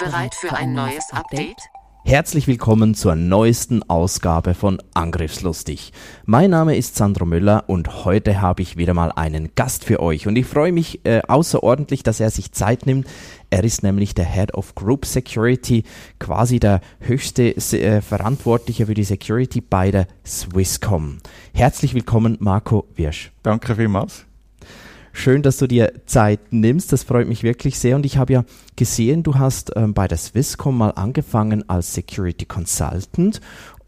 Bereit für ein neues Update? Herzlich willkommen zur neuesten Ausgabe von Angriffslustig. Mein Name ist Sandro Müller und heute habe ich wieder mal einen Gast für euch und ich freue mich äh, außerordentlich, dass er sich Zeit nimmt. Er ist nämlich der Head of Group Security, quasi der höchste äh, Verantwortliche für die Security bei der Swisscom. Herzlich willkommen, Marco Wirsch. Danke vielmals. Schön, dass du dir Zeit nimmst. Das freut mich wirklich sehr. Und ich habe ja gesehen, du hast ähm, bei der Swisscom mal angefangen als Security Consultant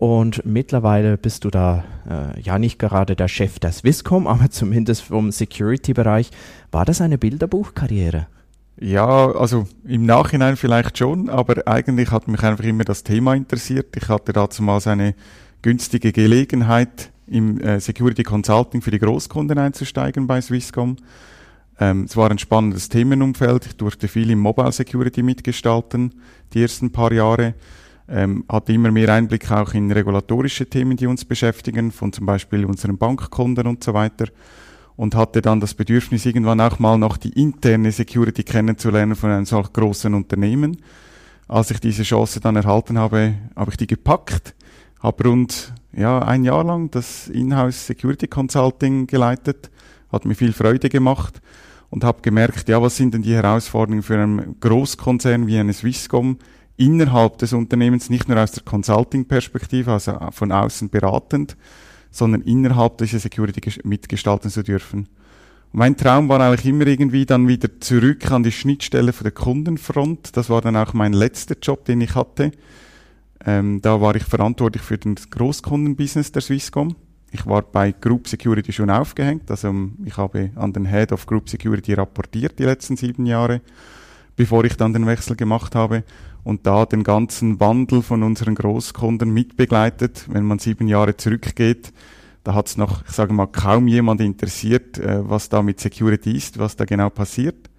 und mittlerweile bist du da äh, ja nicht gerade der Chef der Swisscom, aber zumindest vom Security-Bereich. War das eine Bilderbuchkarriere? Ja, also im Nachhinein vielleicht schon, aber eigentlich hat mich einfach immer das Thema interessiert. Ich hatte dazu mal eine günstige Gelegenheit, im äh, Security Consulting für die Großkunden einzusteigen bei Swisscom. Ähm, es war ein spannendes Themenumfeld. Ich durfte viel im Mobile Security mitgestalten, die ersten paar Jahre. Ähm, hatte immer mehr Einblick auch in regulatorische Themen, die uns beschäftigen, von zum Beispiel unseren Bankkunden und so weiter. Und hatte dann das Bedürfnis, irgendwann auch mal noch die interne Security kennenzulernen von einem solch großen Unternehmen. Als ich diese Chance dann erhalten habe, habe ich die gepackt habe rund ja, ein Jahr lang das Inhouse Security Consulting geleitet, hat mir viel Freude gemacht und habe gemerkt, ja, was sind denn die Herausforderungen für einen Großkonzern wie eine Swisscom innerhalb des Unternehmens, nicht nur aus der Consulting-Perspektive, also von außen beratend, sondern innerhalb dieser Security mitgestalten zu dürfen. Und mein Traum war eigentlich immer irgendwie dann wieder zurück an die Schnittstelle von der Kundenfront. Das war dann auch mein letzter Job, den ich hatte. Ähm, da war ich verantwortlich für den Großkundenbusiness der Swisscom. Ich war bei Group Security schon aufgehängt, also ähm, ich habe an den Head of Group Security rapportiert die letzten sieben Jahre, bevor ich dann den Wechsel gemacht habe und da den ganzen Wandel von unseren Großkunden mitbegleitet. Wenn man sieben Jahre zurückgeht, da hat es noch, ich sage mal, kaum jemand interessiert, äh, was da mit Security ist, was da genau passiert.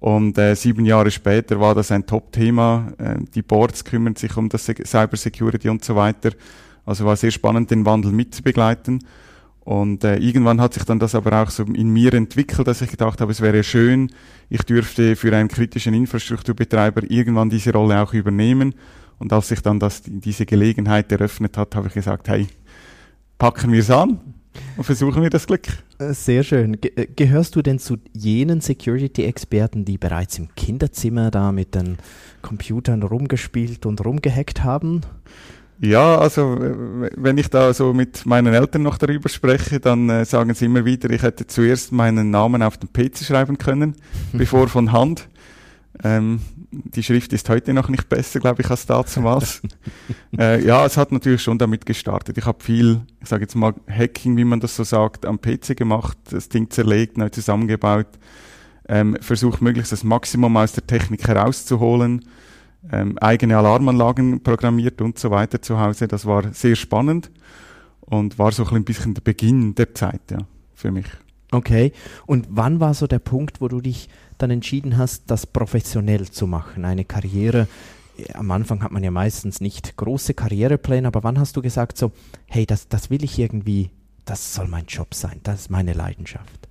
Und äh, sieben Jahre später war das ein Top-Thema. Äh, die Boards kümmern sich um das Cyber Security und so weiter. Also war sehr spannend, den Wandel mitzubegleiten. Und äh, irgendwann hat sich dann das aber auch so in mir entwickelt, dass ich gedacht habe, es wäre schön, ich dürfte für einen kritischen Infrastrukturbetreiber irgendwann diese Rolle auch übernehmen. Und als sich dann das, diese Gelegenheit eröffnet hat, habe ich gesagt, hey, packen wir es an, und versuchen wir das Glück. Äh, sehr schön. Ge äh, gehörst du denn zu jenen Security-Experten, die bereits im Kinderzimmer da mit den Computern rumgespielt und rumgehackt haben? Ja, also wenn ich da so mit meinen Eltern noch darüber spreche, dann äh, sagen sie immer wieder, ich hätte zuerst meinen Namen auf den PC schreiben können, bevor von Hand. Ähm, die Schrift ist heute noch nicht besser, glaube ich, als damals. äh, ja, es hat natürlich schon damit gestartet. Ich habe viel, ich sage jetzt mal, Hacking, wie man das so sagt, am PC gemacht, das Ding zerlegt, neu zusammengebaut, ähm, versucht möglichst das Maximum aus der Technik herauszuholen, ähm, eigene Alarmanlagen programmiert und so weiter zu Hause. Das war sehr spannend und war so ein bisschen der Beginn der Zeit, ja, für mich. Okay. Und wann war so der Punkt, wo du dich dann entschieden hast, das professionell zu machen, eine Karriere. Am Anfang hat man ja meistens nicht große Karrierepläne, aber wann hast du gesagt so, hey, das, das will ich irgendwie, das soll mein Job sein, das ist meine Leidenschaft?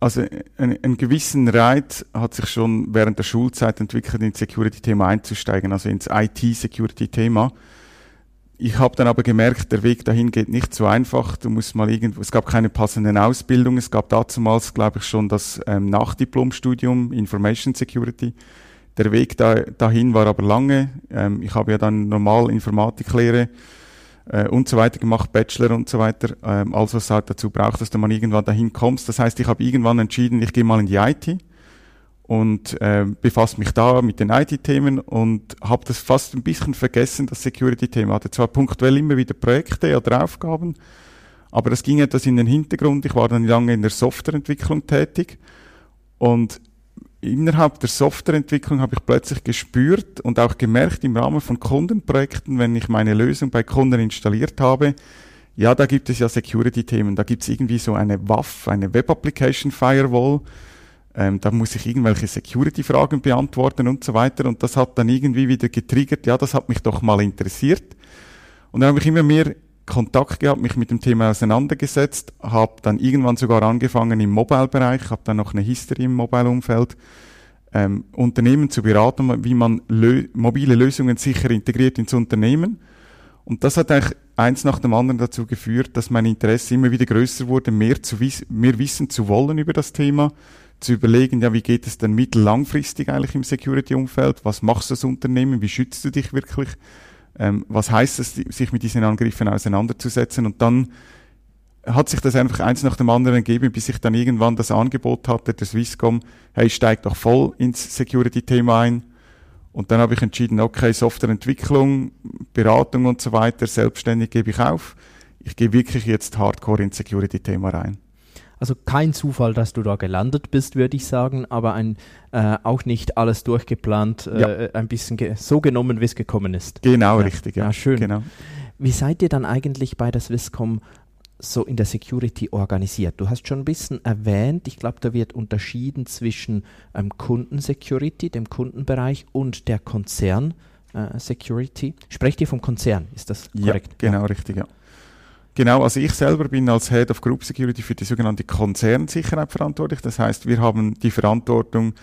Also einen, einen gewissen Reiz hat sich schon während der Schulzeit entwickelt, ins Security-Thema einzusteigen, also ins IT-Security-Thema. Ich habe dann aber gemerkt, der Weg dahin geht nicht so einfach. Du musst mal irgendwo, es gab keine passenden Ausbildungen. Es gab damals, glaube ich, schon das ähm, Nachdiplomstudium Information Security. Der Weg da, dahin war aber lange. Ähm, ich habe ja dann normal Informatiklehre äh, und so weiter gemacht, Bachelor und so weiter. Ähm, also es halt dazu braucht, dass du mal irgendwann dahin kommst. Das heißt, ich habe irgendwann entschieden, ich gehe mal in die IT und äh, befasse mich da mit den IT-Themen und habe das fast ein bisschen vergessen, das Security-Thema. Hatte zwar punktuell immer wieder Projekte oder Aufgaben, aber das ging etwas in den Hintergrund. Ich war dann lange in der Softwareentwicklung tätig und innerhalb der Softwareentwicklung habe ich plötzlich gespürt und auch gemerkt im Rahmen von Kundenprojekten, wenn ich meine Lösung bei Kunden installiert habe, ja, da gibt es ja Security-Themen, da gibt es irgendwie so eine WAF, eine Web Application Firewall, ähm, da muss ich irgendwelche Security-Fragen beantworten und so weiter. Und das hat dann irgendwie wieder getriggert, ja, das hat mich doch mal interessiert. Und dann habe ich immer mehr Kontakt gehabt, mich mit dem Thema auseinandergesetzt, habe dann irgendwann sogar angefangen im Mobile-Bereich, habe dann noch eine History im Mobile-Umfeld, ähm, Unternehmen zu beraten, wie man lö mobile Lösungen sicher integriert ins Unternehmen. Und das hat eigentlich eins nach dem anderen dazu geführt, dass mein Interesse immer wieder größer wurde, mehr, zu wiss mehr wissen zu wollen über das Thema, zu überlegen, ja, wie geht es denn mittellangfristig eigentlich im Security-Umfeld? Was machst du als Unternehmen? Wie schützt du dich wirklich? ähm, was heißt es, sich mit diesen Angriffen auseinanderzusetzen. Und dann hat sich das einfach eins nach dem anderen gegeben, bis ich dann irgendwann das Angebot hatte, der Swisscom, hey, steig doch voll ins Security-Thema ein. Und dann habe ich entschieden, okay, Softwareentwicklung, Beratung und so weiter, selbstständig gebe ich auf. Ich gehe wirklich jetzt hardcore ins Security-Thema rein. Also kein Zufall, dass du da gelandet bist, würde ich sagen, aber ein, äh, auch nicht alles durchgeplant, äh, ja. ein bisschen ge so genommen, wie es gekommen ist. Genau, ja. richtig. Ja. ja, schön. Genau. Wie seid ihr dann eigentlich bei der Swisscom so in der Security organisiert? Du hast schon ein bisschen erwähnt, ich glaube, da wird unterschieden zwischen ähm, Kundensecurity, dem Kundenbereich und der Konzern. Äh. Sprecht ihr vom Konzern, ist das korrekt? Ja, genau, richtig, ja. Genau, also ich selber bin als Head of Group Security für die sogenannte Konzernsicherheit verantwortlich. Das heißt, wir haben die Verantwortung,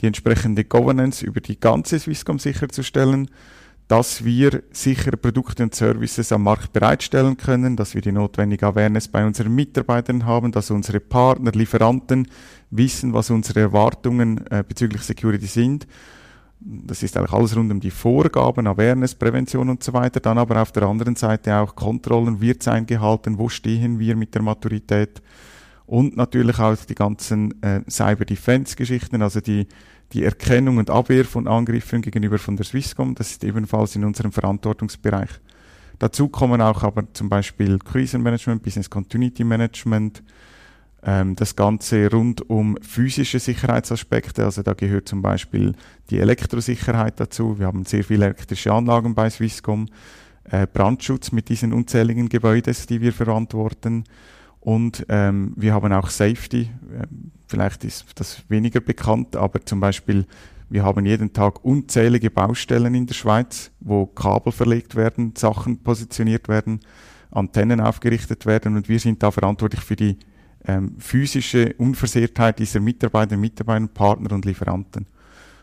die entsprechende Governance über die ganze Swisscom sicherzustellen, dass wir sichere Produkte und Services am Markt bereitstellen können, dass wir die notwendige Awareness bei unseren Mitarbeitern haben, dass unsere Partner, Lieferanten wissen, was unsere Erwartungen äh, bezüglich Security sind das ist eigentlich alles rund um die Vorgaben, Awareness, Prävention und so weiter. Dann aber auf der anderen Seite auch Kontrollen, wird es eingehalten, wo stehen wir mit der Maturität und natürlich auch die ganzen äh, Cyber-Defense-Geschichten, also die, die Erkennung und Abwehr von Angriffen gegenüber von der Swisscom, das ist ebenfalls in unserem Verantwortungsbereich. Dazu kommen auch aber zum Beispiel Krisenmanagement, Business Continuity Management, ähm, das Ganze rund um physische Sicherheitsaspekte, also da gehört zum Beispiel die Elektrosicherheit dazu. Wir haben sehr viele elektrische Anlagen bei Swisscom, äh, Brandschutz mit diesen unzähligen Gebäuden, die wir verantworten. Und ähm, wir haben auch Safety. Ähm, vielleicht ist das weniger bekannt, aber zum Beispiel wir haben jeden Tag unzählige Baustellen in der Schweiz, wo Kabel verlegt werden, Sachen positioniert werden, Antennen aufgerichtet werden und wir sind da verantwortlich für die ähm, physische Unversehrtheit dieser Mitarbeiter, Mitarbeiter, Partner und Lieferanten.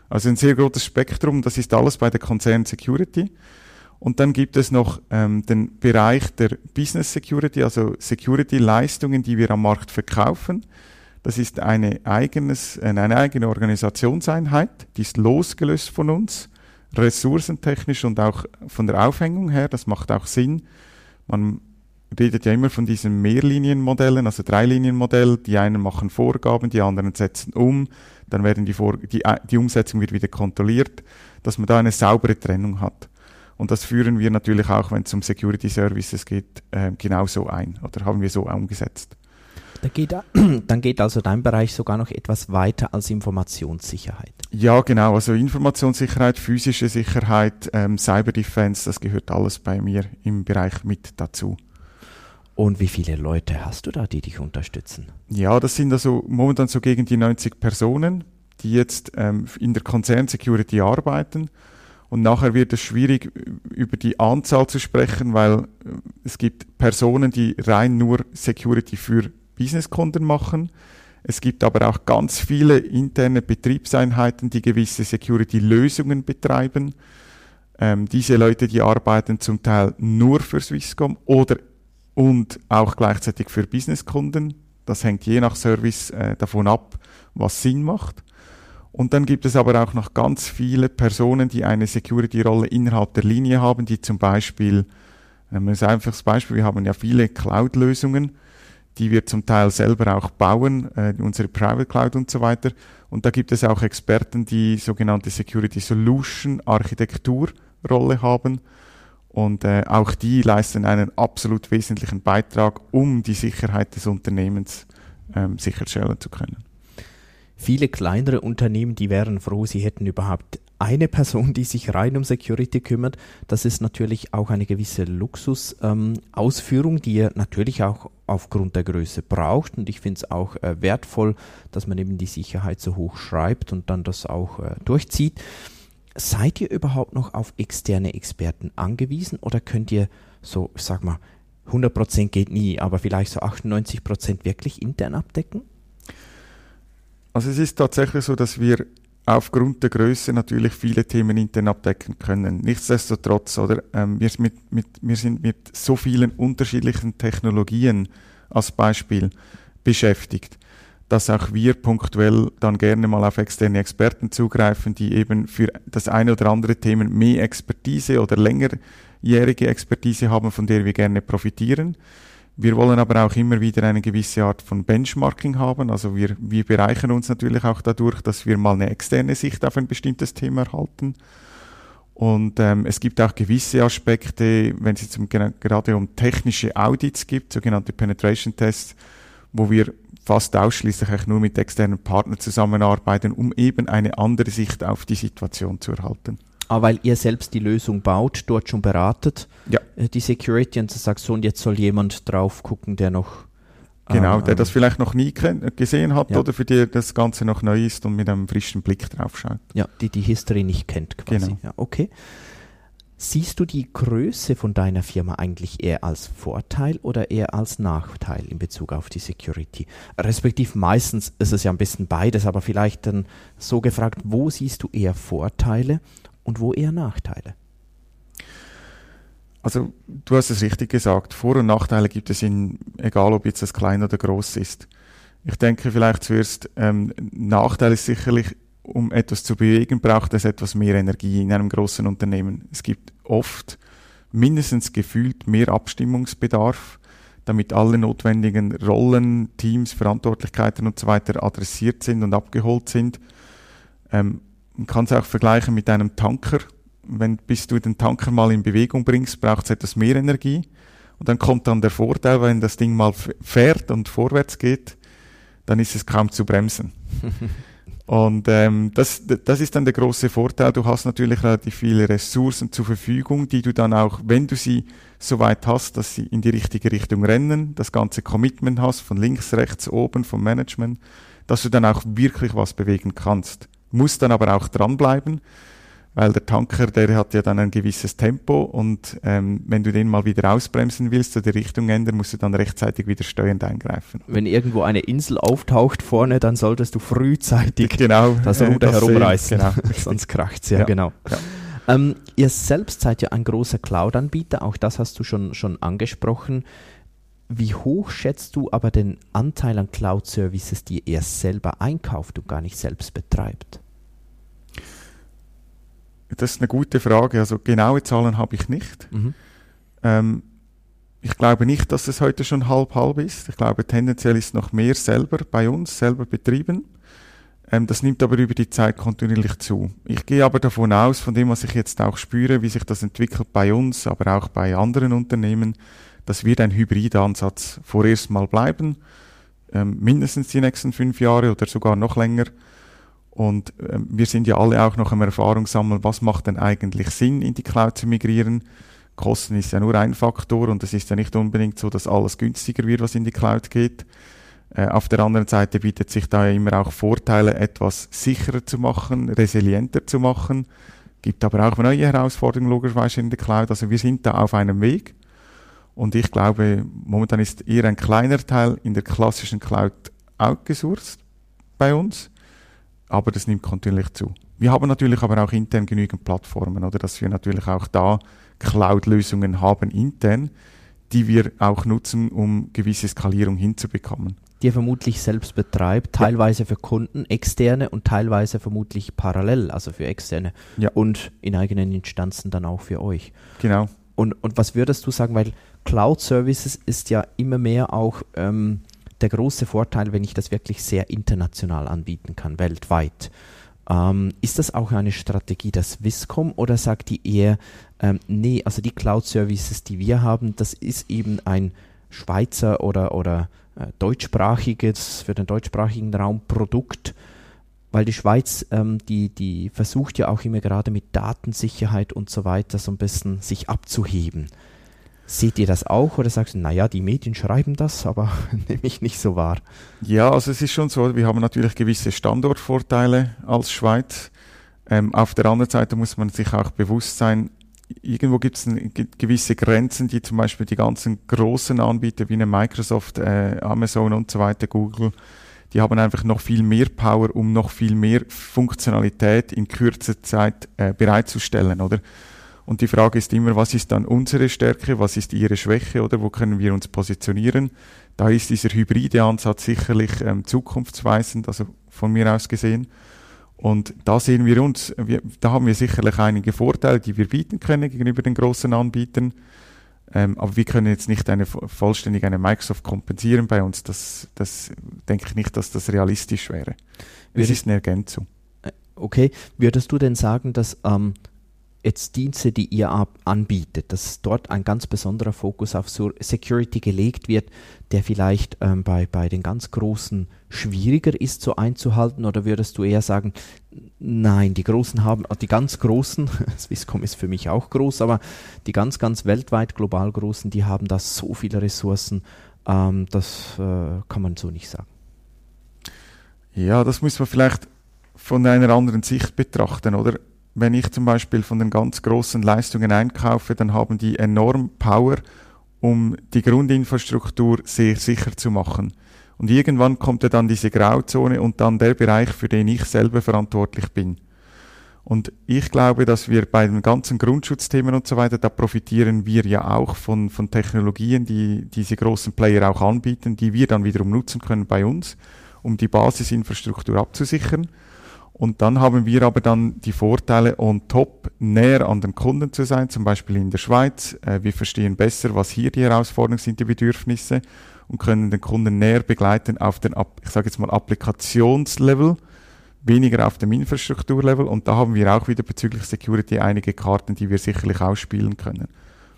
Also ein sehr großes Spektrum, das ist alles bei der Konzern Security. Und dann gibt es noch ähm, den Bereich der Business Security, also Security-Leistungen, die wir am Markt verkaufen. Das ist eine, eigenes, äh, eine eigene Organisationseinheit, die ist losgelöst von uns, ressourcentechnisch und auch von der Aufhängung her. Das macht auch Sinn. Man redet ja immer von diesen Mehrlinienmodellen, also Dreilinienmodell. Die einen machen Vorgaben, die anderen setzen um, dann werden die, Vor die, äh, die Umsetzung wird wieder kontrolliert, dass man da eine saubere Trennung hat. Und das führen wir natürlich auch, wenn es um Security Services geht, äh, genauso ein oder haben wir so umgesetzt. Da geht, dann geht also dein Bereich sogar noch etwas weiter als Informationssicherheit. Ja, genau. Also Informationssicherheit, physische Sicherheit, ähm, Cyber Defense, das gehört alles bei mir im Bereich mit dazu. Und wie viele Leute hast du da, die dich unterstützen? Ja, das sind also momentan so gegen die 90 Personen, die jetzt ähm, in der Konzern-Security arbeiten. Und nachher wird es schwierig, über die Anzahl zu sprechen, weil äh, es gibt Personen, die rein nur Security für Businesskunden machen. Es gibt aber auch ganz viele interne Betriebseinheiten, die gewisse Security-Lösungen betreiben. Ähm, diese Leute, die arbeiten zum Teil nur für Swisscom oder und auch gleichzeitig für Businesskunden. Das hängt je nach Service äh, davon ab, was Sinn macht. Und dann gibt es aber auch noch ganz viele Personen, die eine Security-Rolle innerhalb der Linie haben, die zum Beispiel, ähm, ein einfaches Beispiel, wir haben ja viele Cloud-Lösungen, die wir zum Teil selber auch bauen, äh, unsere Private Cloud und so weiter. Und da gibt es auch Experten, die sogenannte Security Solution Architektur Rolle haben und äh, auch die leisten einen absolut wesentlichen Beitrag, um die Sicherheit des Unternehmens ähm, sicherstellen zu können. viele kleinere Unternehmen, die wären froh, sie hätten überhaupt eine Person, die sich rein um Security kümmert. Das ist natürlich auch eine gewisse Luxusausführung, ähm, die ihr natürlich auch aufgrund der Größe braucht. Und ich finde es auch äh, wertvoll, dass man eben die Sicherheit so hoch schreibt und dann das auch äh, durchzieht. Seid ihr überhaupt noch auf externe Experten angewiesen oder könnt ihr so, ich sag mal, 100% geht nie, aber vielleicht so 98% wirklich intern abdecken? Also es ist tatsächlich so, dass wir aufgrund der Größe natürlich viele Themen intern abdecken können. Nichtsdestotrotz, oder ähm, wir, mit, mit, wir sind mit so vielen unterschiedlichen Technologien als Beispiel beschäftigt, dass auch wir punktuell dann gerne mal auf externe Experten zugreifen, die eben für das eine oder andere Thema mehr Expertise oder längerjährige Expertise haben, von der wir gerne profitieren. Wir wollen aber auch immer wieder eine gewisse Art von Benchmarking haben. Also wir, wir bereichern uns natürlich auch dadurch, dass wir mal eine externe Sicht auf ein bestimmtes Thema erhalten. Und ähm, es gibt auch gewisse Aspekte, wenn es jetzt um, gerade um technische Audits gibt, sogenannte Penetration Tests, wo wir fast ausschließlich eigentlich nur mit externen Partnern zusammenarbeiten, um eben eine andere Sicht auf die Situation zu erhalten. Aber ah, weil ihr selbst die Lösung baut, dort schon beratet, ja. Äh, die Security und sagt so, und jetzt soll jemand drauf gucken, der noch Genau, der das vielleicht noch nie gesehen hat ja. oder für die das Ganze noch neu ist und mit einem frischen Blick drauf schaut. Ja, die die History nicht kennt quasi. Genau. Ja, okay. Siehst du die Größe von deiner Firma eigentlich eher als Vorteil oder eher als Nachteil in Bezug auf die Security? Respektiv meistens ist es ja ein bisschen beides, aber vielleicht dann so gefragt, wo siehst du eher Vorteile und wo eher Nachteile? Also du hast es richtig gesagt, Vor- und Nachteile gibt es in, egal ob jetzt das klein oder groß ist. Ich denke vielleicht zuerst, ähm, Nachteil ist sicherlich, um etwas zu bewegen, braucht es etwas mehr Energie in einem großen Unternehmen. Es gibt oft mindestens gefühlt mehr Abstimmungsbedarf, damit alle notwendigen Rollen, Teams, Verantwortlichkeiten und so weiter adressiert sind und abgeholt sind. Ähm, man kann es auch vergleichen mit einem Tanker. Wenn, bis du den Tanker mal in Bewegung bringst, braucht es etwas mehr Energie. Und dann kommt dann der Vorteil, wenn das Ding mal fährt und vorwärts geht, dann ist es kaum zu bremsen. und ähm, das, das ist dann der große Vorteil. Du hast natürlich relativ viele Ressourcen zur Verfügung, die du dann auch, wenn du sie so weit hast, dass sie in die richtige Richtung rennen, das ganze Commitment hast, von links, rechts, oben, vom Management, dass du dann auch wirklich was bewegen kannst muss dann aber auch dranbleiben, weil der Tanker, der hat ja dann ein gewisses Tempo und ähm, wenn du den mal wieder ausbremsen willst oder die Richtung ändern, musst du dann rechtzeitig wieder steuernd eingreifen. Wenn irgendwo eine Insel auftaucht vorne, dann solltest du frühzeitig genau, das Ruder äh, herumreißen, genau. sonst kracht's ja, ja genau. Ja. Ähm, ihr selbst seid ja ein großer Cloud-Anbieter, auch das hast du schon, schon angesprochen. Wie hoch schätzt du aber den Anteil an Cloud-Services, die er selber einkauft und gar nicht selbst betreibt? Das ist eine gute Frage. Also genaue Zahlen habe ich nicht. Mhm. Ähm, ich glaube nicht, dass es heute schon halb-halb ist. Ich glaube, tendenziell ist noch mehr selber bei uns, selber betrieben. Ähm, das nimmt aber über die Zeit kontinuierlich zu. Ich gehe aber davon aus, von dem, was ich jetzt auch spüre, wie sich das entwickelt bei uns, aber auch bei anderen Unternehmen, das wird ein Hybridansatz vorerst mal bleiben. Ähm, mindestens die nächsten fünf Jahre oder sogar noch länger. Und ähm, wir sind ja alle auch noch am Erfahrung sammeln, was macht denn eigentlich Sinn, in die Cloud zu migrieren. Kosten ist ja nur ein Faktor und es ist ja nicht unbedingt so, dass alles günstiger wird, was in die Cloud geht. Äh, auf der anderen Seite bietet sich da ja immer auch Vorteile, etwas sicherer zu machen, resilienter zu machen. Gibt aber auch neue Herausforderungen logischerweise in der Cloud. Also wir sind da auf einem Weg. Und ich glaube, momentan ist eher ein kleiner Teil in der klassischen Cloud outgesourced bei uns aber das nimmt kontinuierlich zu. Wir haben natürlich aber auch intern genügend Plattformen, oder dass wir natürlich auch da Cloud-Lösungen haben intern, die wir auch nutzen, um gewisse Skalierung hinzubekommen. Die ihr vermutlich selbst betreibt, teilweise für Kunden, externe und teilweise vermutlich parallel, also für externe ja. und in eigenen Instanzen dann auch für euch. Genau. Und, und was würdest du sagen, weil Cloud Services ist ja immer mehr auch ähm, der große Vorteil, wenn ich das wirklich sehr international anbieten kann, weltweit. Ähm, ist das auch eine Strategie der Swisscom oder sagt die eher, ähm, nee, also die Cloud-Services, die wir haben, das ist eben ein Schweizer oder, oder äh, deutschsprachiges, für den deutschsprachigen Raum Produkt weil die Schweiz, ähm, die, die versucht ja auch immer gerade mit Datensicherheit und so weiter so ein bisschen sich abzuheben. Seht ihr das auch oder sagst du, naja, die Medien schreiben das, aber nehme ich nicht so wahr? Ja, also es ist schon so, wir haben natürlich gewisse Standortvorteile als Schweiz. Ähm, auf der anderen Seite muss man sich auch bewusst sein, irgendwo gibt es gewisse Grenzen, die zum Beispiel die ganzen großen Anbieter wie eine Microsoft, äh, Amazon und so weiter, Google, die haben einfach noch viel mehr Power, um noch viel mehr Funktionalität in kürzer Zeit äh, bereitzustellen, oder? Und die Frage ist immer, was ist dann unsere Stärke, was ist ihre Schwäche oder wo können wir uns positionieren? Da ist dieser hybride Ansatz sicherlich ähm, zukunftsweisend, also von mir aus gesehen. Und da sehen wir uns, wir, da haben wir sicherlich einige Vorteile, die wir bieten können gegenüber den großen Anbietern. Ähm, aber wir können jetzt nicht eine vollständig eine Microsoft kompensieren bei uns. Das, das denke ich nicht, dass das realistisch wäre. Es ist eine Ergänzung. Äh, okay, würdest du denn sagen, dass ähm, jetzt Dienste, die ihr anbietet, dass dort ein ganz besonderer Fokus auf Security gelegt wird, der vielleicht ähm, bei, bei den ganz Großen schwieriger ist so einzuhalten? Oder würdest du eher sagen, nein, die Großen haben, die ganz Großen, Swisscom ist für mich auch groß, aber die ganz, ganz weltweit global Großen, die haben da so viele Ressourcen, ähm, das äh, kann man so nicht sagen. Ja, das muss man vielleicht von einer anderen Sicht betrachten, oder? Wenn ich zum Beispiel von den ganz großen Leistungen einkaufe, dann haben die enorm Power, um die Grundinfrastruktur sehr sicher zu machen. Und irgendwann kommt ja dann diese Grauzone und dann der Bereich, für den ich selber verantwortlich bin. Und ich glaube, dass wir bei den ganzen Grundschutzthemen und so weiter, da profitieren wir ja auch von, von Technologien, die diese großen Player auch anbieten, die wir dann wiederum nutzen können bei uns, um die Basisinfrastruktur abzusichern. Und dann haben wir aber dann die Vorteile on top näher an den Kunden zu sein, zum Beispiel in der Schweiz. Äh, wir verstehen besser, was hier die Herausforderungen sind, die Bedürfnisse und können den Kunden näher begleiten auf den, ich sage jetzt mal, Applikationslevel, weniger auf dem Infrastrukturlevel. Und da haben wir auch wieder bezüglich Security einige Karten, die wir sicherlich ausspielen können.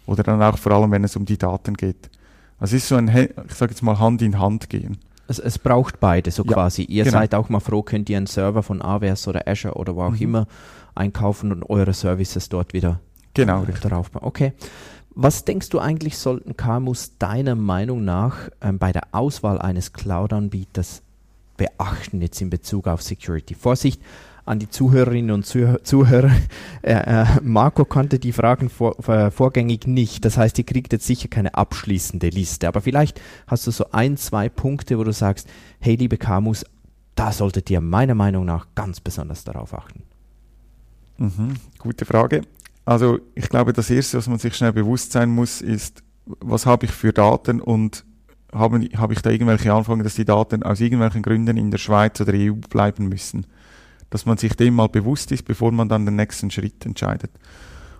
Oder dann auch vor allem, wenn es um die Daten geht. Also es ist so ein, ich sage jetzt mal, Hand in Hand gehen. Es, es braucht beide, so ja, quasi. Ihr genau. seid auch mal froh, könnt ihr einen Server von AWS oder Azure oder wo auch mhm. immer einkaufen und eure Services dort wieder genau, darauf bauen. Okay. Was denkst du eigentlich, sollten KMUs deiner Meinung nach ähm, bei der Auswahl eines Cloud-Anbieters beachten jetzt in Bezug auf Security? Vorsicht, an die Zuhörerinnen und Zuhörer. Äh, äh, Marco konnte die Fragen vor, äh, vorgängig nicht. Das heißt, ihr kriegt jetzt sicher keine abschließende Liste. Aber vielleicht hast du so ein, zwei Punkte, wo du sagst, hey, liebe Kamus, da solltet ihr meiner Meinung nach ganz besonders darauf achten. Mhm, gute Frage. Also ich glaube, das Erste, was man sich schnell bewusst sein muss, ist, was habe ich für Daten und habe, habe ich da irgendwelche Anforderungen, dass die Daten aus irgendwelchen Gründen in der Schweiz oder EU bleiben müssen dass man sich dem mal bewusst ist, bevor man dann den nächsten Schritt entscheidet.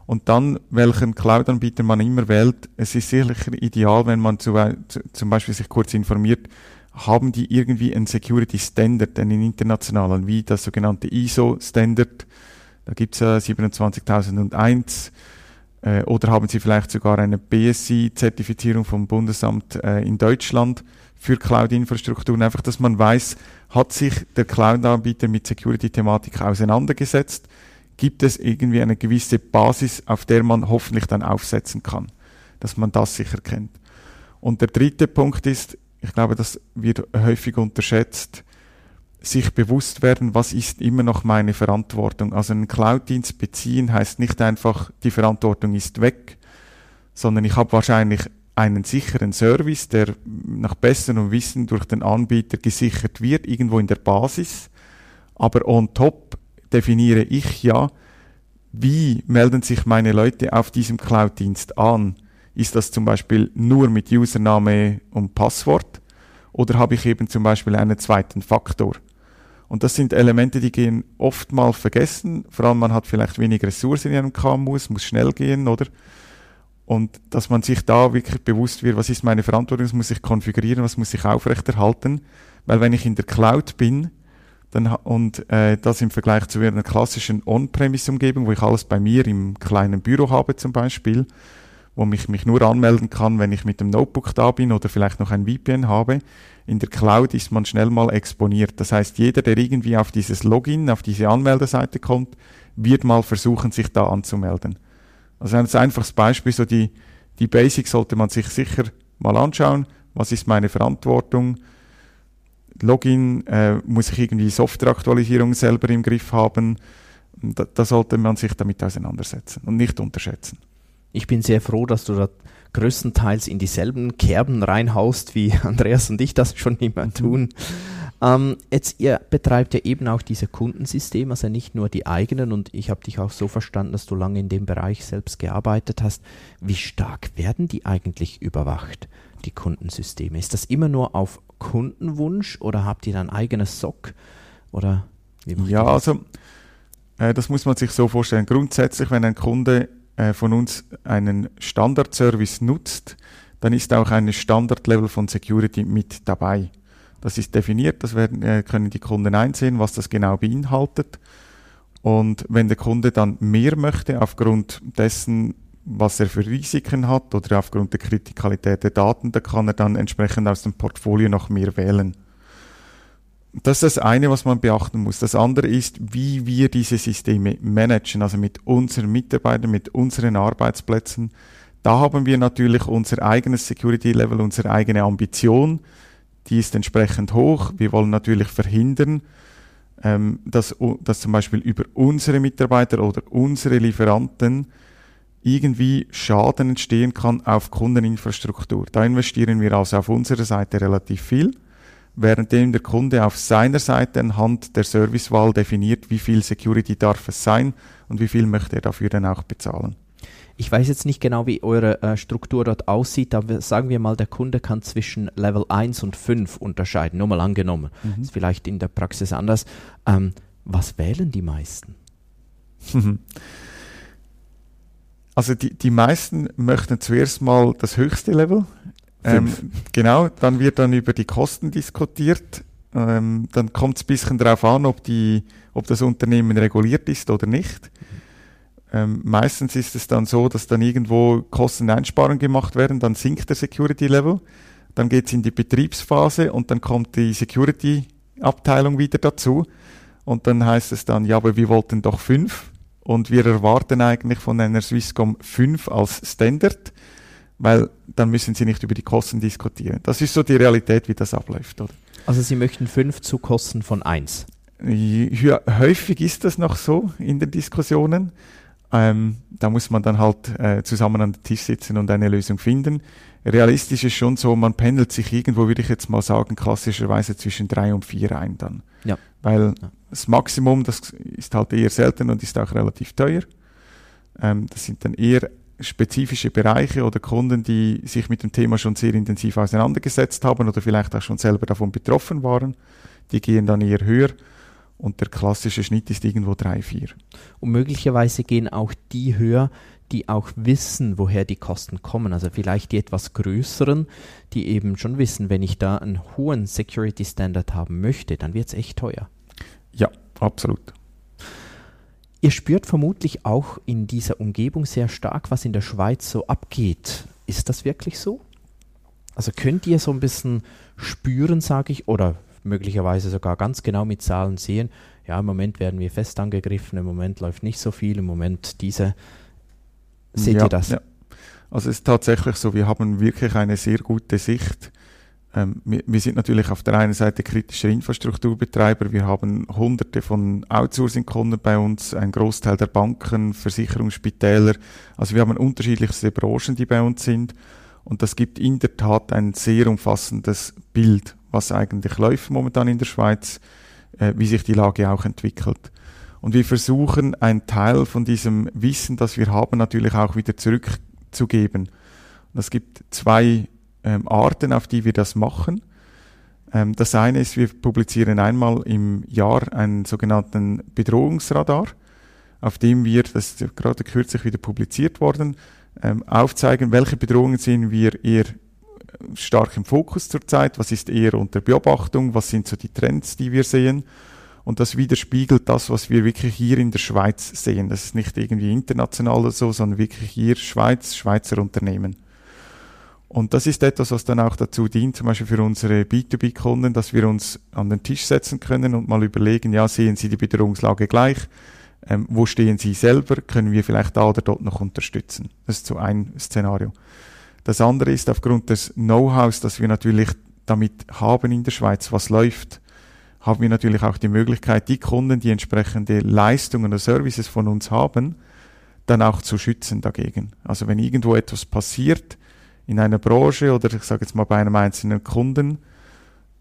Und dann, welchen Cloud-Anbieter man immer wählt, es ist sicher ideal, wenn man zu, zu, zum Beispiel sich kurz informiert, haben die irgendwie einen Security Standard, einen internationalen, wie das sogenannte ISO Standard, da gibt's ja 27001, äh, oder haben sie vielleicht sogar eine BSI-Zertifizierung vom Bundesamt äh, in Deutschland für Cloud-Infrastrukturen, einfach, dass man weiß, hat sich der Cloud-Anbieter mit Security-Thematik auseinandergesetzt? Gibt es irgendwie eine gewisse Basis, auf der man hoffentlich dann aufsetzen kann, dass man das sicher kennt? Und der dritte Punkt ist, ich glaube, das wird häufig unterschätzt, sich bewusst werden, was ist immer noch meine Verantwortung. Also einen Cloud-Dienst beziehen heißt nicht einfach, die Verantwortung ist weg, sondern ich habe wahrscheinlich einen sicheren Service, der nach besserem Wissen durch den Anbieter gesichert wird, irgendwo in der Basis. Aber on top definiere ich ja, wie melden sich meine Leute auf diesem Cloud-Dienst an? Ist das zum Beispiel nur mit Username und Passwort? Oder habe ich eben zum Beispiel einen zweiten Faktor? Und das sind Elemente, die gehen oft mal vergessen. Vor allem man hat vielleicht weniger Ressourcen in einem KMU, es muss schnell gehen, oder? Und dass man sich da wirklich bewusst wird, was ist meine Verantwortung, was muss ich konfigurieren, was muss ich aufrechterhalten. Weil wenn ich in der Cloud bin, dann, und äh, das im Vergleich zu einer klassischen On-Premise-Umgebung, wo ich alles bei mir im kleinen Büro habe zum Beispiel, wo ich mich nur anmelden kann, wenn ich mit dem Notebook da bin oder vielleicht noch ein VPN habe. In der Cloud ist man schnell mal exponiert. Das heißt, jeder, der irgendwie auf dieses Login, auf diese Anmeldeseite kommt, wird mal versuchen, sich da anzumelden. Also ein einfaches Beispiel, so die, die Basics sollte man sich sicher mal anschauen. Was ist meine Verantwortung? Login, äh, muss ich irgendwie Softwareaktualisierung selber im Griff haben? Da, da sollte man sich damit auseinandersetzen und nicht unterschätzen. Ich bin sehr froh, dass du da größtenteils in dieselben Kerben reinhaust, wie Andreas und ich das schon immer mhm. tun. Ähm, jetzt, ihr betreibt ja eben auch diese Kundensysteme, also nicht nur die eigenen und ich habe dich auch so verstanden, dass du lange in dem Bereich selbst gearbeitet hast. Wie stark werden die eigentlich überwacht, die Kundensysteme? Ist das immer nur auf Kundenwunsch oder habt ihr dann eigenes SOC? Oder ja, also äh, das muss man sich so vorstellen. Grundsätzlich, wenn ein Kunde äh, von uns einen Standardservice nutzt, dann ist auch ein Standardlevel von Security mit dabei. Das ist definiert, das werden, äh, können die Kunden einsehen, was das genau beinhaltet. Und wenn der Kunde dann mehr möchte, aufgrund dessen, was er für Risiken hat oder aufgrund der Kritikalität der Daten, da kann er dann entsprechend aus dem Portfolio noch mehr wählen. Das ist das eine, was man beachten muss. Das andere ist, wie wir diese Systeme managen, also mit unseren Mitarbeitern, mit unseren Arbeitsplätzen. Da haben wir natürlich unser eigenes Security Level, unsere eigene Ambition die ist entsprechend hoch. Wir wollen natürlich verhindern, ähm, dass, dass zum Beispiel über unsere Mitarbeiter oder unsere Lieferanten irgendwie Schaden entstehen kann auf Kundeninfrastruktur. Da investieren wir also auf unserer Seite relativ viel, währenddem der Kunde auf seiner Seite anhand der Servicewahl definiert, wie viel Security darf es sein und wie viel möchte er dafür dann auch bezahlen. Ich weiß jetzt nicht genau, wie eure äh, Struktur dort aussieht, aber sagen wir mal, der Kunde kann zwischen Level 1 und 5 unterscheiden, nur mal angenommen. Mhm. Ist vielleicht in der Praxis anders. Ähm, was wählen die meisten? Also die, die meisten möchten zuerst mal das höchste Level. Ähm, genau, dann wird dann über die Kosten diskutiert. Ähm, dann kommt es ein bisschen darauf an, ob, die, ob das Unternehmen reguliert ist oder nicht. Ähm, meistens ist es dann so, dass dann irgendwo Kosteneinsparungen gemacht werden, dann sinkt der Security Level, dann geht es in die Betriebsphase und dann kommt die Security Abteilung wieder dazu und dann heißt es dann, ja, aber wir wollten doch fünf und wir erwarten eigentlich von einer Swisscom fünf als Standard, weil dann müssen sie nicht über die Kosten diskutieren. Das ist so die Realität, wie das abläuft, oder? Also Sie möchten fünf zu Kosten von eins? Ja, häufig ist das noch so in den Diskussionen. Ähm, da muss man dann halt äh, zusammen an den Tisch sitzen und eine Lösung finden. Realistisch ist schon so, man pendelt sich irgendwo, würde ich jetzt mal sagen, klassischerweise zwischen drei und vier ein dann. Ja. Weil ja. das Maximum, das ist halt eher selten und ist auch relativ teuer. Ähm, das sind dann eher spezifische Bereiche oder Kunden, die sich mit dem Thema schon sehr intensiv auseinandergesetzt haben oder vielleicht auch schon selber davon betroffen waren. Die gehen dann eher höher und der klassische Schnitt ist irgendwo 3, 4. Und möglicherweise gehen auch die höher, die auch wissen, woher die Kosten kommen. Also vielleicht die etwas größeren, die eben schon wissen, wenn ich da einen hohen Security Standard haben möchte, dann wird es echt teuer. Ja, absolut. Ihr spürt vermutlich auch in dieser Umgebung sehr stark, was in der Schweiz so abgeht. Ist das wirklich so? Also könnt ihr so ein bisschen spüren, sage ich, oder möglicherweise sogar ganz genau mit Zahlen sehen, ja, im Moment werden wir fest angegriffen, im Moment läuft nicht so viel, im Moment diese. Seht ja, ihr das? Ja. Also es ist tatsächlich so, wir haben wirklich eine sehr gute Sicht. Ähm, wir, wir, sind natürlich auf der einen Seite kritischer Infrastrukturbetreiber. Wir haben hunderte von Outsourcing-Kunden bei uns, ein Großteil der Banken, Versicherungsspitäler. Also wir haben unterschiedlichste Branchen, die bei uns sind. Und das gibt in der Tat ein sehr umfassendes Bild, was eigentlich läuft momentan in der Schweiz, äh, wie sich die Lage auch entwickelt. Und wir versuchen, einen Teil von diesem Wissen, das wir haben, natürlich auch wieder zurückzugeben. Und es gibt zwei ähm, Arten, auf die wir das machen. Ähm, das eine ist, wir publizieren einmal im Jahr einen sogenannten Bedrohungsradar, auf dem wir, das ist gerade kürzlich wieder publiziert worden, ähm, aufzeigen, welche Bedrohungen sehen wir eher stark im Fokus zurzeit, was ist eher unter Beobachtung, was sind so die Trends, die wir sehen. Und das widerspiegelt das, was wir wirklich hier in der Schweiz sehen. Das ist nicht irgendwie international oder so, sondern wirklich hier Schweiz, Schweizer Unternehmen. Und das ist etwas, was dann auch dazu dient, zum Beispiel für unsere B2B-Kunden, dass wir uns an den Tisch setzen können und mal überlegen, ja, sehen Sie die Bedrohungslage gleich? Ähm, wo stehen Sie selber? Können wir vielleicht da oder dort noch unterstützen? Das ist so ein Szenario. Das andere ist aufgrund des Know-hows, das wir natürlich damit haben in der Schweiz, was läuft, haben wir natürlich auch die Möglichkeit, die Kunden, die entsprechende Leistungen oder Services von uns haben, dann auch zu schützen dagegen. Also wenn irgendwo etwas passiert in einer Branche oder ich sage jetzt mal bei einem einzelnen Kunden,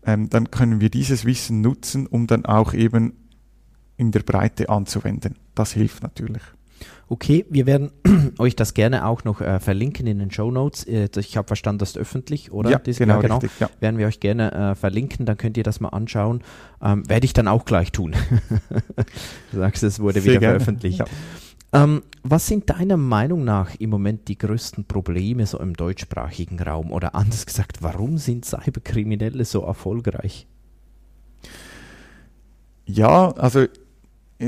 ähm, dann können wir dieses Wissen nutzen, um dann auch eben in der Breite anzuwenden. Das hilft natürlich. Okay, wir werden euch das gerne auch noch äh, verlinken in den Show Notes. Äh, ich habe verstanden, das ist öffentlich, oder? Ja, das, genau, genau. Richtig, ja. Werden wir euch gerne äh, verlinken, dann könnt ihr das mal anschauen. Ähm, Werde ich dann auch gleich tun. du sagst, es wurde Sehr wieder gerne. veröffentlicht. Ja. Ähm, was sind deiner Meinung nach im Moment die größten Probleme so im deutschsprachigen Raum? Oder anders gesagt, warum sind Cyberkriminelle so erfolgreich? Ja, also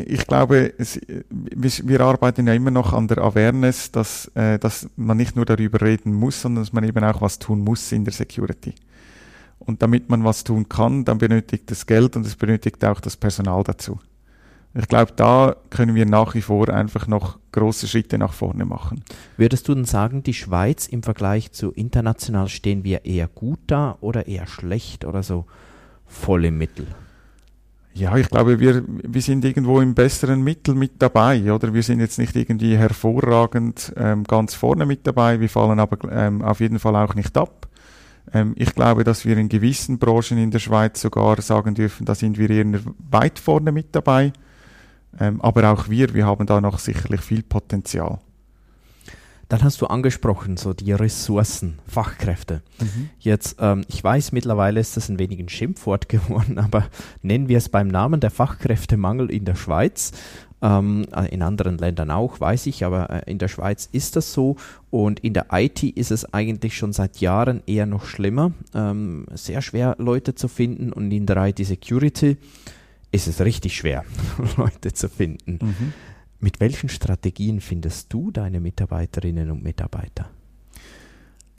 ich glaube, es, wir arbeiten ja immer noch an der Awareness, dass, äh, dass man nicht nur darüber reden muss, sondern dass man eben auch was tun muss in der Security. Und damit man was tun kann, dann benötigt es Geld und es benötigt auch das Personal dazu. Ich glaube, da können wir nach wie vor einfach noch große Schritte nach vorne machen. Würdest du denn sagen, die Schweiz im Vergleich zu international stehen wir eher gut da oder eher schlecht oder so voll im Mittel? Ja, ich glaube, wir, wir sind irgendwo im besseren Mittel mit dabei, oder? Wir sind jetzt nicht irgendwie hervorragend ähm, ganz vorne mit dabei, wir fallen aber ähm, auf jeden Fall auch nicht ab. Ähm, ich glaube, dass wir in gewissen Branchen in der Schweiz sogar sagen dürfen, da sind wir eher weit vorne mit dabei. Ähm, aber auch wir, wir haben da noch sicherlich viel Potenzial. Dann hast du angesprochen, so die Ressourcen, Fachkräfte. Mhm. Jetzt, ähm, ich weiß, mittlerweile ist das ein wenig ein Schimpfwort geworden, aber nennen wir es beim Namen der Fachkräftemangel in der Schweiz. Ähm, äh, in anderen Ländern auch, weiß ich, aber äh, in der Schweiz ist das so. Und in der IT ist es eigentlich schon seit Jahren eher noch schlimmer. Ähm, sehr schwer, Leute zu finden. Und in der IT-Security ist es richtig schwer, Leute zu finden. Mhm. Mit welchen Strategien findest du deine Mitarbeiterinnen und Mitarbeiter?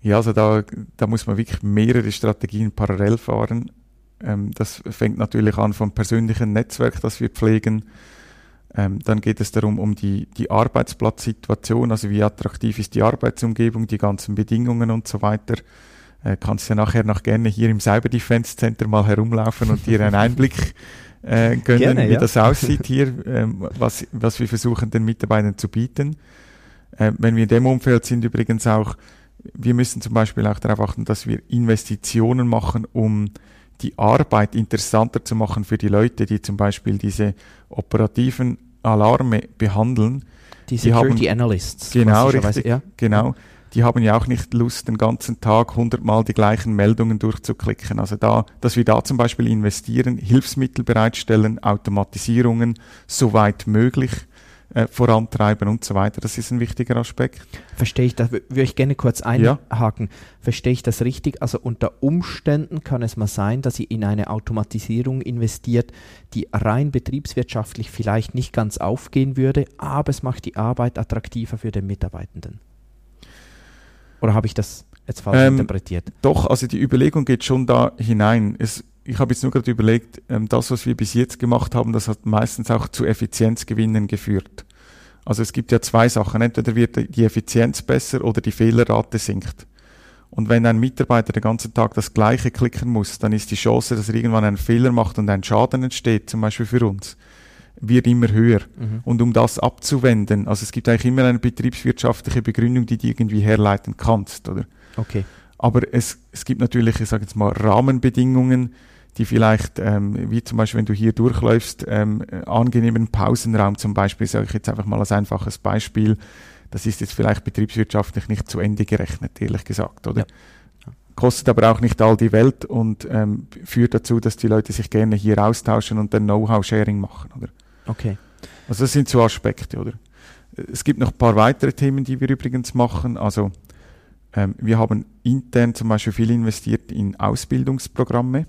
Ja, also da, da muss man wirklich mehrere Strategien parallel fahren. Ähm, das fängt natürlich an vom persönlichen Netzwerk, das wir pflegen. Ähm, dann geht es darum, um die, die Arbeitsplatzsituation, also wie attraktiv ist die Arbeitsumgebung, die ganzen Bedingungen und so weiter. Äh, kannst ja nachher noch gerne hier im Cyber Defense Center mal herumlaufen und dir einen Einblick äh, gönnen, Gerne, wie ja. das aussieht hier, ähm, was, was wir versuchen den Mitarbeitern zu bieten. Äh, wenn wir in dem Umfeld sind übrigens auch, wir müssen zum Beispiel auch darauf achten, dass wir Investitionen machen, um die Arbeit interessanter zu machen für die Leute, die zum Beispiel diese operativen Alarme behandeln. Die Security die haben, Analysts. Genau, richtig, ja. genau die haben ja auch nicht Lust, den ganzen Tag hundertmal die gleichen Meldungen durchzuklicken. Also da, dass wir da zum Beispiel investieren, Hilfsmittel bereitstellen, Automatisierungen soweit möglich äh, vorantreiben und so weiter. Das ist ein wichtiger Aspekt. Verstehe ich das? Würde ich gerne kurz einhaken. Ja. Verstehe ich das richtig? Also unter Umständen kann es mal sein, dass ihr in eine Automatisierung investiert, die rein betriebswirtschaftlich vielleicht nicht ganz aufgehen würde, aber es macht die Arbeit attraktiver für den Mitarbeitenden. Oder habe ich das jetzt falsch ähm, interpretiert? Doch, also die Überlegung geht schon da hinein. Es, ich habe jetzt nur gerade überlegt, ähm, das, was wir bis jetzt gemacht haben, das hat meistens auch zu Effizienzgewinnen geführt. Also es gibt ja zwei Sachen. Entweder wird die Effizienz besser oder die Fehlerrate sinkt. Und wenn ein Mitarbeiter den ganzen Tag das Gleiche klicken muss, dann ist die Chance, dass er irgendwann einen Fehler macht und ein Schaden entsteht, zum Beispiel für uns, wird immer höher. Mhm. Und um das abzuwenden, also es gibt eigentlich immer eine betriebswirtschaftliche Begründung, die du irgendwie herleiten kannst, oder? Okay. Aber es, es gibt natürlich, ich sage jetzt mal, Rahmenbedingungen, die vielleicht, ähm, wie zum Beispiel, wenn du hier durchläufst, ähm, angenehmen Pausenraum zum Beispiel, sage ich jetzt einfach mal als einfaches Beispiel, das ist jetzt vielleicht betriebswirtschaftlich nicht zu Ende gerechnet, ehrlich gesagt, oder? Ja. Kostet aber auch nicht all die Welt und ähm, führt dazu, dass die Leute sich gerne hier austauschen und dann Know-how-Sharing machen, oder? Okay. Also das sind so Aspekte, oder? Es gibt noch ein paar weitere Themen, die wir übrigens machen. Also ähm, wir haben intern zum Beispiel viel investiert in Ausbildungsprogramme.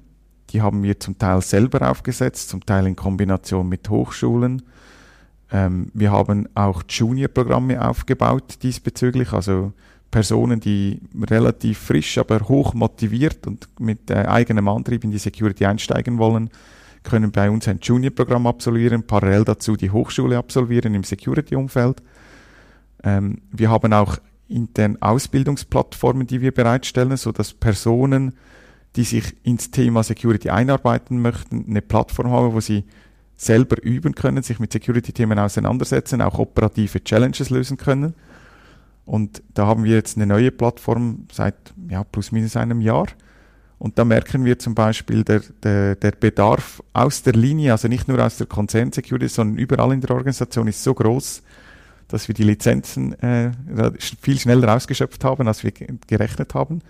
Die haben wir zum Teil selber aufgesetzt, zum Teil in Kombination mit Hochschulen. Ähm, wir haben auch Junior-Programme aufgebaut diesbezüglich, also Personen, die relativ frisch, aber hoch motiviert und mit äh, eigenem Antrieb in die Security einsteigen wollen, können bei uns ein Junior-Programm absolvieren, parallel dazu die Hochschule absolvieren im Security-Umfeld. Ähm, wir haben auch intern Ausbildungsplattformen, die wir bereitstellen, so dass Personen, die sich ins Thema Security einarbeiten möchten, eine Plattform haben, wo sie selber üben können, sich mit Security-Themen auseinandersetzen, auch operative Challenges lösen können. Und da haben wir jetzt eine neue Plattform seit ja, plus minus einem Jahr. Und da merken wir zum Beispiel, der, der, der Bedarf aus der Linie, also nicht nur aus der Konzern-Security, sondern überall in der Organisation ist so groß, dass wir die Lizenzen äh, viel schneller ausgeschöpft haben, als wir gerechnet haben.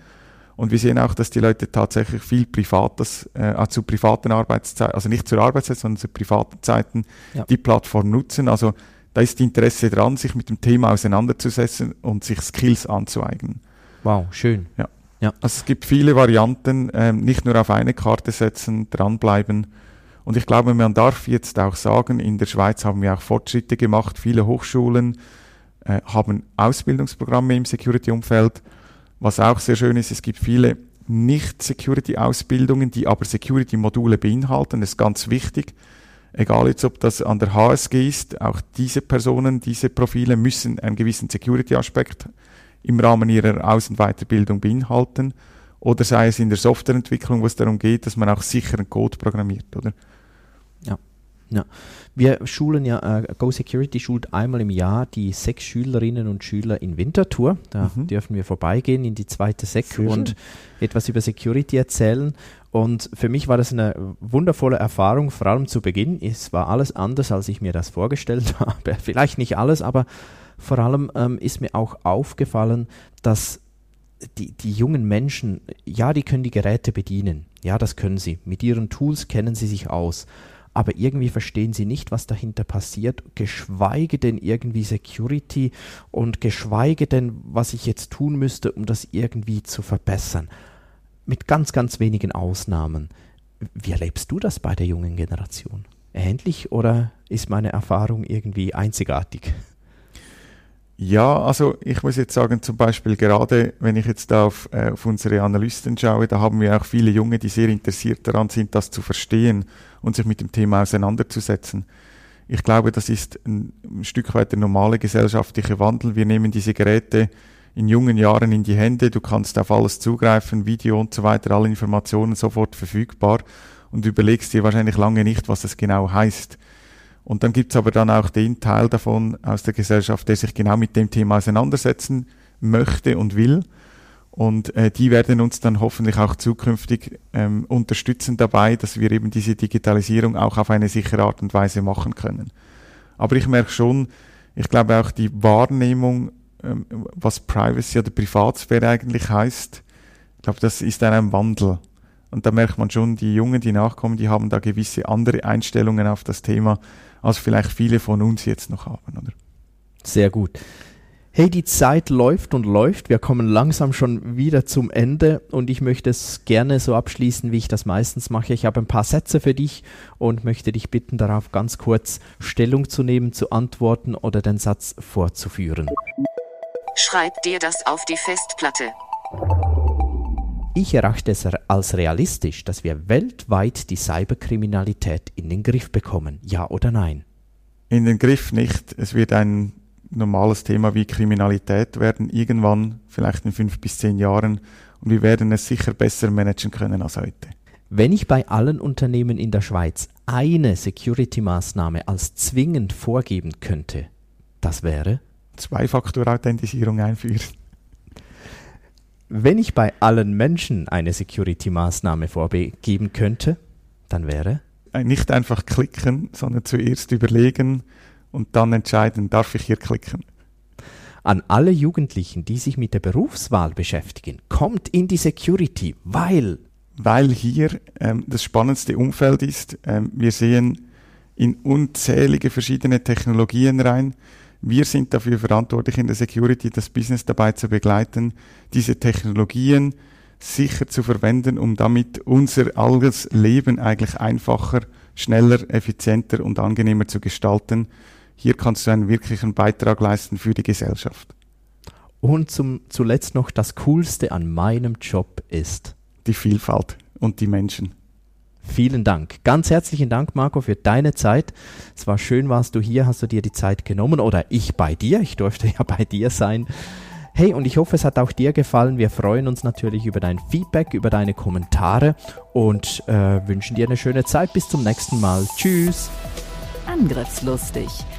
Und wir sehen auch, dass die Leute tatsächlich viel Privates, äh, zu privaten Arbeitszeiten, also nicht zur Arbeitszeit, sondern zu privaten Zeiten ja. die Plattform nutzen. Also da ist Interesse dran, sich mit dem Thema auseinanderzusetzen und sich Skills anzueignen. Wow, schön. Ja. Ja. Also es gibt viele Varianten, ähm, nicht nur auf eine Karte setzen, dranbleiben. Und ich glaube, man darf jetzt auch sagen, in der Schweiz haben wir auch Fortschritte gemacht. Viele Hochschulen äh, haben Ausbildungsprogramme im Security-Umfeld was auch sehr schön ist, es gibt viele Nicht-Security-Ausbildungen, die aber Security-Module beinhalten. Das ist ganz wichtig. Egal jetzt, ob das an der HSG ist, auch diese Personen, diese Profile müssen einen gewissen Security-Aspekt im Rahmen ihrer Aus- und Weiterbildung beinhalten. Oder sei es in der Softwareentwicklung, wo es darum geht, dass man auch sicheren Code programmiert, oder? Ja. Ja. Wir schulen ja, äh, Go Security schult einmal im Jahr die sechs Schülerinnen und Schüler in Winterthur. Da mhm. dürfen wir vorbeigehen in die zweite Sek und etwas über Security erzählen. Und für mich war das eine wundervolle Erfahrung, vor allem zu Beginn. Es war alles anders, als ich mir das vorgestellt habe. Vielleicht nicht alles, aber vor allem ähm, ist mir auch aufgefallen, dass die, die jungen Menschen, ja, die können die Geräte bedienen. Ja, das können sie. Mit ihren Tools kennen sie sich aus aber irgendwie verstehen sie nicht, was dahinter passiert, geschweige denn irgendwie Security und geschweige denn, was ich jetzt tun müsste, um das irgendwie zu verbessern. Mit ganz, ganz wenigen Ausnahmen. Wie erlebst du das bei der jungen Generation? Ähnlich oder ist meine Erfahrung irgendwie einzigartig? Ja, also ich muss jetzt sagen, zum Beispiel gerade, wenn ich jetzt da auf, äh, auf unsere Analysten schaue, da haben wir auch viele Junge, die sehr interessiert daran sind, das zu verstehen und sich mit dem Thema auseinanderzusetzen. Ich glaube, das ist ein, ein Stück weit der normale gesellschaftliche Wandel. Wir nehmen diese Geräte in jungen Jahren in die Hände, du kannst auf alles zugreifen, Video und so weiter, alle Informationen sofort verfügbar und überlegst dir wahrscheinlich lange nicht, was das genau heißt. Und dann gibt's aber dann auch den Teil davon aus der Gesellschaft, der sich genau mit dem Thema auseinandersetzen möchte und will. Und äh, die werden uns dann hoffentlich auch zukünftig ähm, unterstützen dabei, dass wir eben diese Digitalisierung auch auf eine sichere Art und Weise machen können. Aber ich merke schon, ich glaube auch die Wahrnehmung, ähm, was Privacy oder Privatsphäre eigentlich heißt, ich glaube, das ist ein Wandel. Und da merkt man schon, die Jungen, die nachkommen, die haben da gewisse andere Einstellungen auf das Thema, als vielleicht viele von uns jetzt noch haben, oder? Sehr gut. Hey, die Zeit läuft und läuft. Wir kommen langsam schon wieder zum Ende und ich möchte es gerne so abschließen, wie ich das meistens mache. Ich habe ein paar Sätze für dich und möchte dich bitten, darauf ganz kurz Stellung zu nehmen, zu antworten oder den Satz fortzuführen. Schreib dir das auf die Festplatte. Ich erachte es als realistisch, dass wir weltweit die Cyberkriminalität in den Griff bekommen. Ja oder nein? In den Griff nicht. Es wird ein normales Thema wie Kriminalität werden irgendwann, vielleicht in fünf bis zehn Jahren. Und wir werden es sicher besser managen können als heute. Wenn ich bei allen Unternehmen in der Schweiz eine Security-Maßnahme als zwingend vorgeben könnte, das wäre? Zwei-Faktor-Authentisierung einführen. Wenn ich bei allen Menschen eine Security-Maßnahme vorgeben könnte, dann wäre? Nicht einfach klicken, sondern zuerst überlegen und dann entscheiden, darf ich hier klicken. An alle Jugendlichen, die sich mit der Berufswahl beschäftigen, kommt in die Security, weil weil hier ähm, das spannendste Umfeld ist. Ähm, wir sehen in unzählige verschiedene Technologien rein. Wir sind dafür verantwortlich in der Security, das Business dabei zu begleiten, diese Technologien sicher zu verwenden, um damit unser alles Leben eigentlich einfacher, schneller, effizienter und angenehmer zu gestalten. Hier kannst du einen wirklichen Beitrag leisten für die Gesellschaft. Und zum, zuletzt noch das Coolste an meinem Job ist. Die Vielfalt und die Menschen. Vielen Dank. Ganz herzlichen Dank, Marco, für deine Zeit. Es war schön, warst du hier, hast du dir die Zeit genommen oder ich bei dir. Ich durfte ja bei dir sein. Hey, und ich hoffe, es hat auch dir gefallen. Wir freuen uns natürlich über dein Feedback, über deine Kommentare und äh, wünschen dir eine schöne Zeit. Bis zum nächsten Mal. Tschüss. Angriffslustig.